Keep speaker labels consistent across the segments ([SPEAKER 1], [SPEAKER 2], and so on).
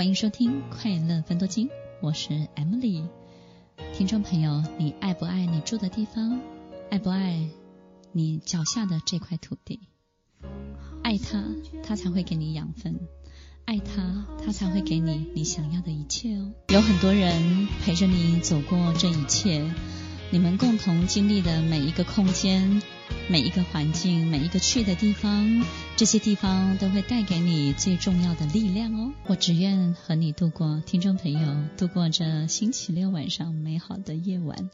[SPEAKER 1] 欢迎收听快乐分多金，我是 Emily。听众朋友，你爱不爱你住的地方？爱不爱你脚下的这块土地？爱它，它才会给你养分；爱它，它才会给你你想要的一切哦。有很多人陪着你走过这一切，你们共同经历的每一个空间。每一个环境，每一个去的地方，这些地方都会带给你最重要的力量哦。我只愿和你度过，听众朋友度过这星期六晚上美好的夜晚。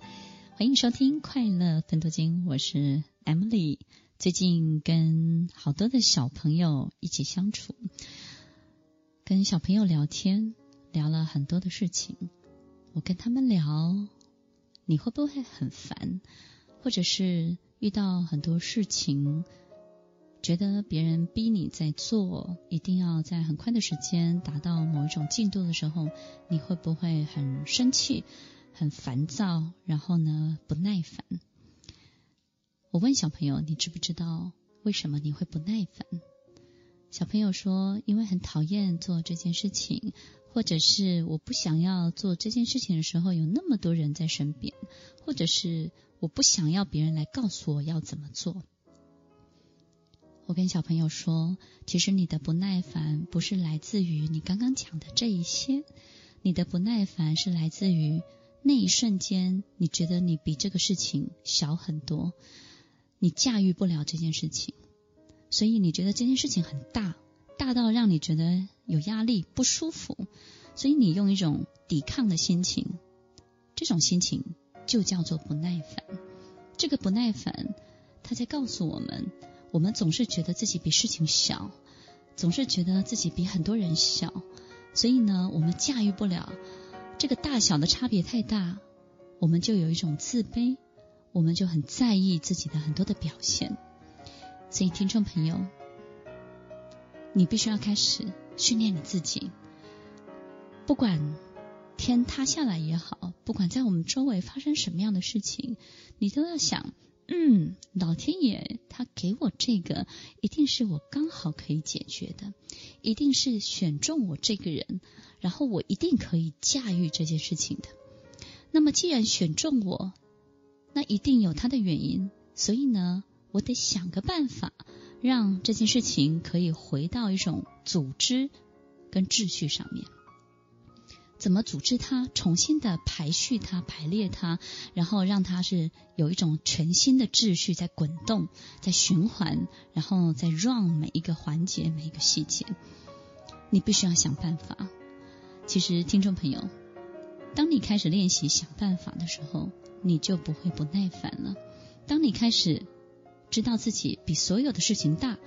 [SPEAKER 1] 欢迎收听快乐分多金，我是 Emily。最近跟好多的小朋友一起相处，跟小朋友聊天，聊了很多的事情。我跟他们聊，你会不会很烦，或者是？遇到很多事情，觉得别人逼你在做，一定要在很快的时间达到某一种进度的时候，你会不会很生气、很烦躁，然后呢，不耐烦？我问小朋友，你知不知道为什么你会不耐烦？小朋友说，因为很讨厌做这件事情，或者是我不想要做这件事情的时候，有那么多人在身边，或者是。我不想要别人来告诉我要怎么做。我跟小朋友说，其实你的不耐烦不是来自于你刚刚讲的这一些，你的不耐烦是来自于那一瞬间，你觉得你比这个事情小很多，你驾驭不了这件事情，所以你觉得这件事情很大，大到让你觉得有压力、不舒服，所以你用一种抵抗的心情，这种心情。就叫做不耐烦。这个不耐烦，他在告诉我们：我们总是觉得自己比事情小，总是觉得自己比很多人小，所以呢，我们驾驭不了这个大小的差别太大，我们就有一种自卑，我们就很在意自己的很多的表现。所以，听众朋友，你必须要开始训练你自己，不管。天塌下来也好，不管在我们周围发生什么样的事情，你都要想，嗯，老天爷他给我这个，一定是我刚好可以解决的，一定是选中我这个人，然后我一定可以驾驭这件事情的。那么既然选中我，那一定有他的原因，所以呢，我得想个办法，让这件事情可以回到一种组织跟秩序上面。怎么组织它，重新的排序它、排列它，然后让它是有一种全新的秩序在滚动、在循环，然后再 run 每一个环节、每一个细节。你必须要想办法。其实，听众朋友，当你开始练习想办法的时候，你就不会不耐烦了。当你开始知道自己比所有的事情大，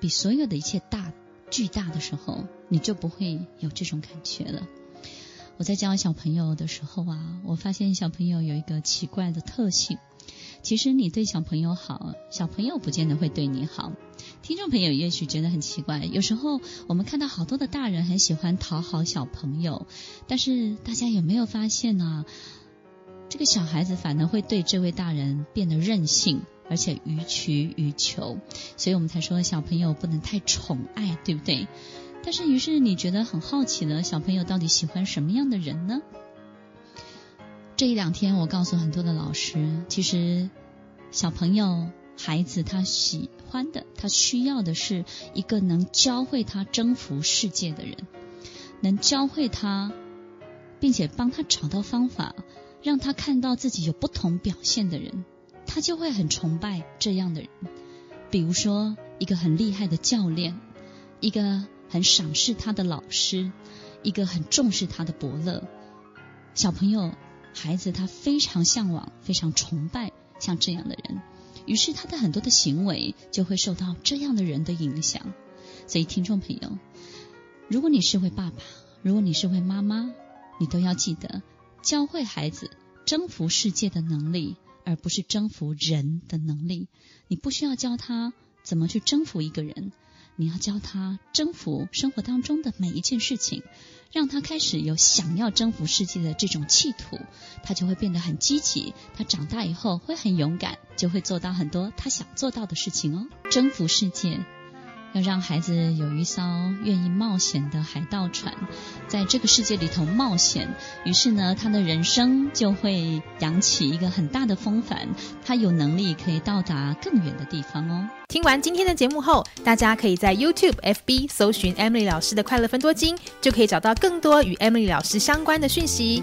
[SPEAKER 1] 比所有的一切大、巨大的时候，你就不会有这种感觉了。我在教小朋友的时候啊，我发现小朋友有一个奇怪的特性。其实你对小朋友好，小朋友不见得会对你好。听众朋友也许觉得很奇怪，有时候我们看到好多的大人很喜欢讨好小朋友，但是大家有没有发现呢？这个小孩子反而会对这位大人变得任性，而且予取予求。所以我们才说小朋友不能太宠爱，对不对？但是，于是你觉得很好奇呢，小朋友到底喜欢什么样的人呢？这一两天，我告诉很多的老师，其实小朋友、孩子他喜欢的，他需要的是一个能教会他征服世界的人，能教会他，并且帮他找到方法，让他看到自己有不同表现的人，他就会很崇拜这样的人。比如说，一个很厉害的教练，一个。很赏识他的老师，一个很重视他的伯乐，小朋友、孩子他非常向往、非常崇拜像这样的人，于是他的很多的行为就会受到这样的人的影响。所以，听众朋友，如果你是位爸爸，如果你是位妈妈，你都要记得教会孩子征服世界的能力，而不是征服人的能力。你不需要教他怎么去征服一个人。你要教他征服生活当中的每一件事情，让他开始有想要征服世界的这种企图，他就会变得很积极。他长大以后会很勇敢，就会做到很多他想做到的事情哦。征服世界要让孩子有一艘愿意冒险的海盗船，在这个世界里头冒险。于是呢，他的人生就会扬起一个很大的风帆，他有能力可以到达更远的地方哦。
[SPEAKER 2] 听完今天的节目后，大家可以在 YouTube、FB 搜寻 Emily 老师的快乐分多金，就可以找到更多与 Emily 老师相关的讯息。